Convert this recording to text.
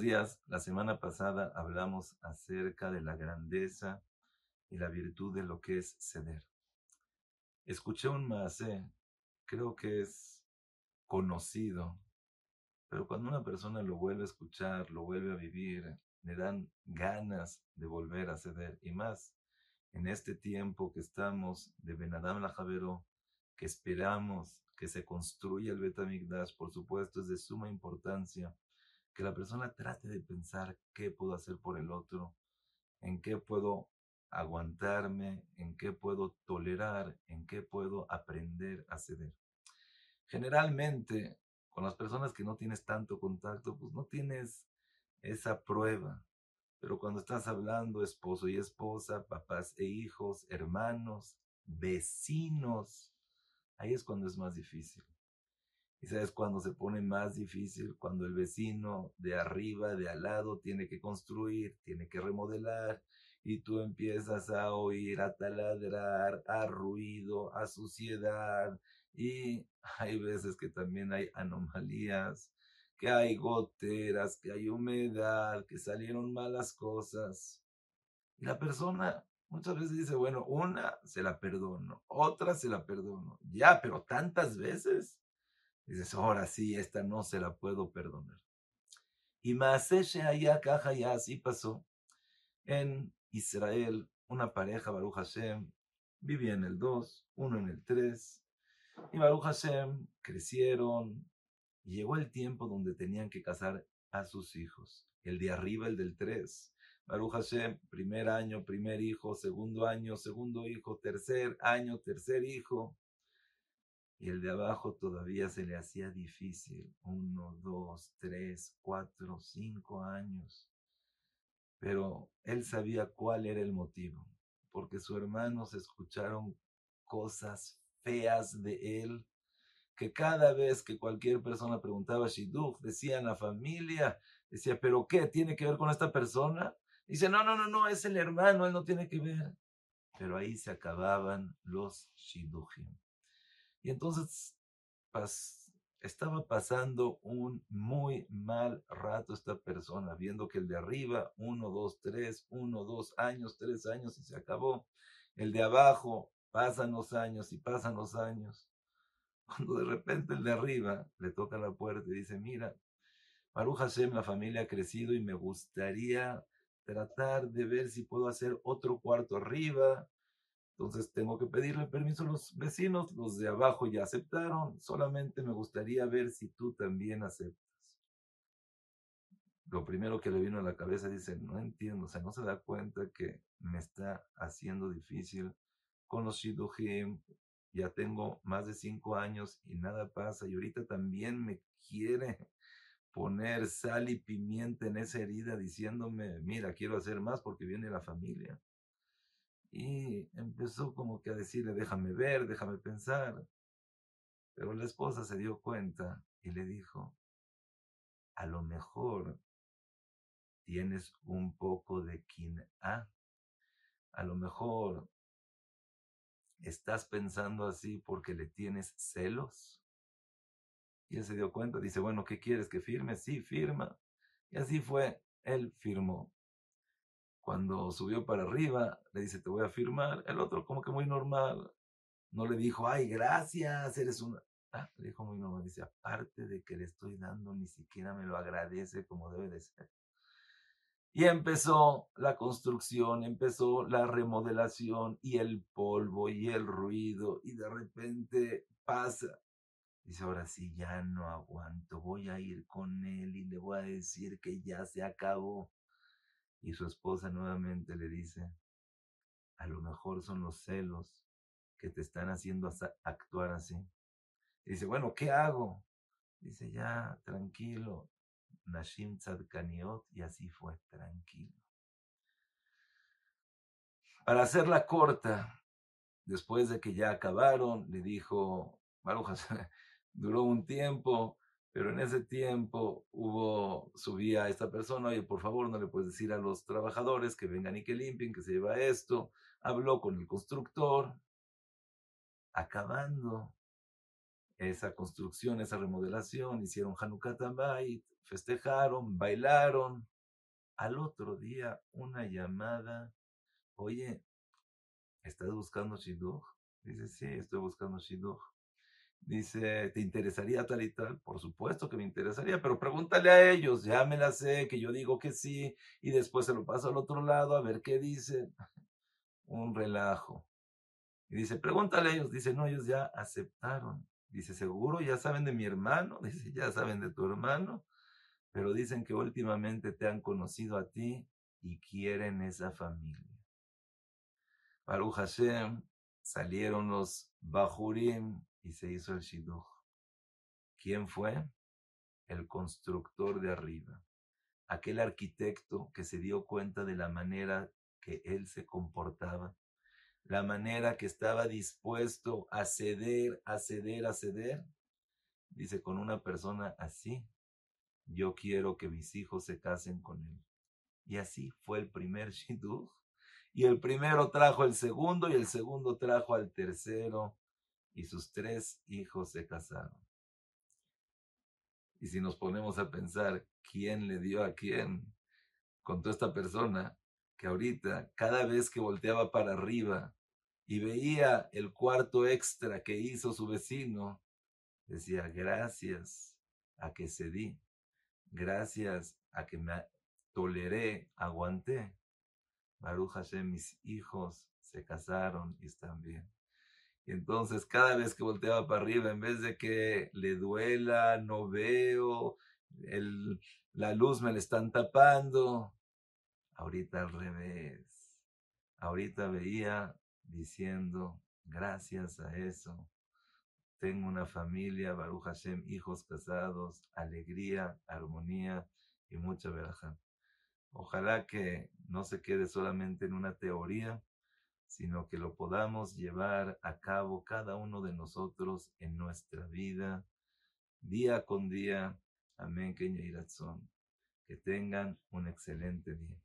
días. La semana pasada hablamos acerca de la grandeza y la virtud de lo que es ceder. Escuché un maase, creo que es conocido, pero cuando una persona lo vuelve a escuchar, lo vuelve a vivir, le dan ganas de volver a ceder. Y más en este tiempo que estamos de Benadam la Javero, que esperamos que se construya el Betamigdash, por supuesto, es de suma importancia que la persona trate de pensar qué puedo hacer por el otro, en qué puedo aguantarme, en qué puedo tolerar, en qué puedo aprender a ceder. Generalmente, con las personas que no tienes tanto contacto, pues no tienes esa prueba. Pero cuando estás hablando esposo y esposa, papás e hijos, hermanos, vecinos, ahí es cuando es más difícil. Y sabes cuando se pone más difícil, cuando el vecino de arriba, de al lado, tiene que construir, tiene que remodelar, y tú empiezas a oír, a taladrar, a ruido, a suciedad, y hay veces que también hay anomalías, que hay goteras, que hay humedad, que salieron malas cosas. Y la persona muchas veces dice, bueno, una se la perdono, otra se la perdono. Ya, pero tantas veces. Dices, ahora sí, esta no se la puedo perdonar. Y Maaseshe allá, caja, ya así pasó. En Israel, una pareja, Baruch Hashem, vivía en el 2, uno en el 3. Y Baruch Hashem crecieron. Llegó el tiempo donde tenían que casar a sus hijos. El de arriba, el del 3. Baruch Hashem, primer año, primer hijo, segundo año, segundo hijo, tercer año, tercer hijo y el de abajo todavía se le hacía difícil, uno, dos, tres, cuatro, cinco años. Pero él sabía cuál era el motivo, porque sus hermanos escucharon cosas feas de él, que cada vez que cualquier persona preguntaba Shidduch, decían la familia, decía, ¿pero qué? ¿Tiene que ver con esta persona? Dice, no, no, no, no, es el hermano, él no tiene que ver. Pero ahí se acababan los Shidduchim. Y entonces estaba pasando un muy mal rato esta persona, viendo que el de arriba, uno, dos, tres, uno, dos años, tres años y se acabó. El de abajo, pasan los años y pasan los años. Cuando de repente el de arriba le toca la puerta y dice, mira, Baruch Hashem, la familia ha crecido y me gustaría tratar de ver si puedo hacer otro cuarto arriba, entonces tengo que pedirle permiso a los vecinos, los de abajo ya aceptaron, solamente me gustaría ver si tú también aceptas. Lo primero que le vino a la cabeza dice, no entiendo, o sea, no se da cuenta que me está haciendo difícil con los shidujim, ya tengo más de cinco años y nada pasa, y ahorita también me quiere poner sal y pimienta en esa herida diciéndome, mira, quiero hacer más porque viene la familia. Y empezó como que a decirle, déjame ver, déjame pensar. Pero la esposa se dio cuenta y le dijo, a lo mejor tienes un poco de quina. A lo mejor estás pensando así porque le tienes celos. Y él se dio cuenta, dice, bueno, ¿qué quieres que firme? Sí, firma. Y así fue, él firmó. Cuando subió para arriba, le dice, te voy a firmar. El otro como que muy normal. No le dijo, ay, gracias, eres una... Ah, le dijo muy normal. Dice, aparte de que le estoy dando, ni siquiera me lo agradece como debe de ser. Y empezó la construcción, empezó la remodelación y el polvo y el ruido y de repente pasa. Dice, ahora sí, ya no aguanto, voy a ir con él y le voy a decir que ya se acabó. Y su esposa nuevamente le dice, a lo mejor son los celos que te están haciendo actuar así. dice, bueno, ¿qué hago? Dice, ya, tranquilo. Nashim Tzadkaniot, y así fue, tranquilo. Para hacerla corta, después de que ya acabaron, le dijo, Barujas, duró un tiempo, pero en ese tiempo hubo, subía esta persona, oye, por favor, no le puedes decir a los trabajadores que vengan y que limpien, que se lleva esto. Habló con el constructor, acabando esa construcción, esa remodelación, hicieron Hanukkah Bait, festejaron, bailaron. Al otro día, una llamada, oye, ¿estás buscando Shidduch? Dice, sí, estoy buscando Shidduch. Dice, ¿te interesaría tal y tal? Por supuesto que me interesaría, pero pregúntale a ellos, ya me la sé, que yo digo que sí, y después se lo paso al otro lado a ver qué dicen. Un relajo. Y dice, pregúntale a ellos. Dice, no, ellos ya aceptaron. Dice, seguro ya saben de mi hermano. Dice, ya saben de tu hermano. Pero dicen que últimamente te han conocido a ti y quieren esa familia. Baruch Hashem, salieron los Bajurim y se hizo el Shidduch. ¿Quién fue? El constructor de arriba. Aquel arquitecto que se dio cuenta de la manera que él se comportaba la manera que estaba dispuesto a ceder, a ceder, a ceder. Dice, con una persona así, yo quiero que mis hijos se casen con él. Y así fue el primer shidduch. Y el primero trajo el segundo y el segundo trajo al tercero y sus tres hijos se casaron. Y si nos ponemos a pensar quién le dio a quién, contó esta persona que ahorita, cada vez que volteaba para arriba y veía el cuarto extra que hizo su vecino, decía, gracias a que cedí, gracias a que me toleré, aguanté. Baruch Hashem, mis hijos se casaron y están bien. Entonces cada vez que volteaba para arriba, en vez de que le duela, no veo, el, la luz me la están tapando, Ahorita al revés. Ahorita veía diciendo, gracias a eso, tengo una familia, Baruch Hashem, hijos casados, alegría, armonía y mucha veraja. Ojalá que no se quede solamente en una teoría, sino que lo podamos llevar a cabo cada uno de nosotros en nuestra vida, día con día. Amén, Que tengan un excelente día.